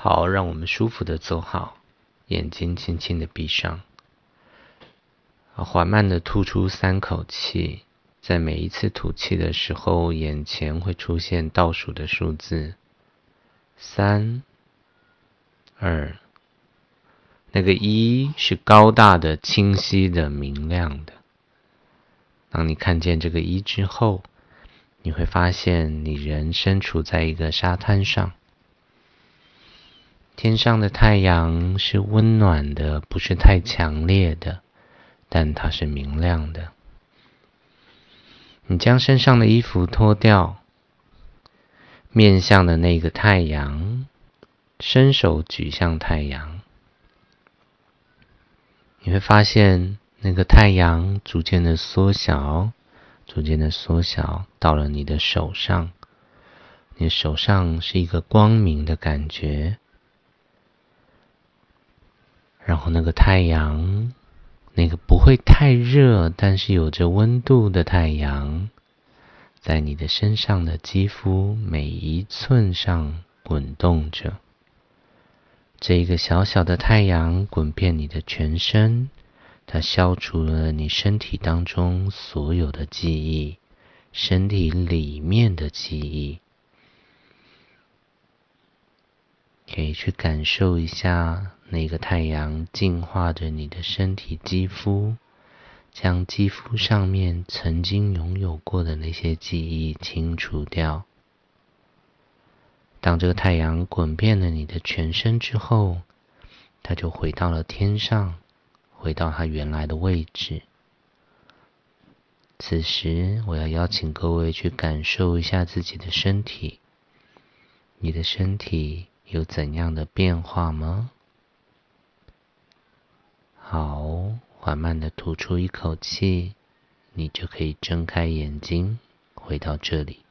好，让我们舒服的坐好，眼睛轻轻的闭上，缓慢的吐出三口气。在每一次吐气的时候，眼前会出现倒数的数字：三、二。那个一是高大的、清晰的、明亮的。当你看见这个一之后，你会发现你人身处在一个沙滩上，天上的太阳是温暖的，不是太强烈的，但它是明亮的。你将身上的衣服脱掉，面向的那个太阳，伸手举向太阳，你会发现那个太阳逐渐的缩小，逐渐的缩小，到了你的手上，你手上是一个光明的感觉，然后那个太阳。那个不会太热，但是有着温度的太阳，在你的身上的肌肤每一寸上滚动着。这一个小小的太阳滚遍你的全身，它消除了你身体当中所有的记忆，身体里面的记忆，可以去感受一下。那个太阳净化着你的身体肌肤，将肌肤上面曾经拥有过的那些记忆清除掉。当这个太阳滚遍了你的全身之后，它就回到了天上，回到它原来的位置。此时，我要邀请各位去感受一下自己的身体，你的身体有怎样的变化吗？好，缓慢的吐出一口气，你就可以睁开眼睛，回到这里。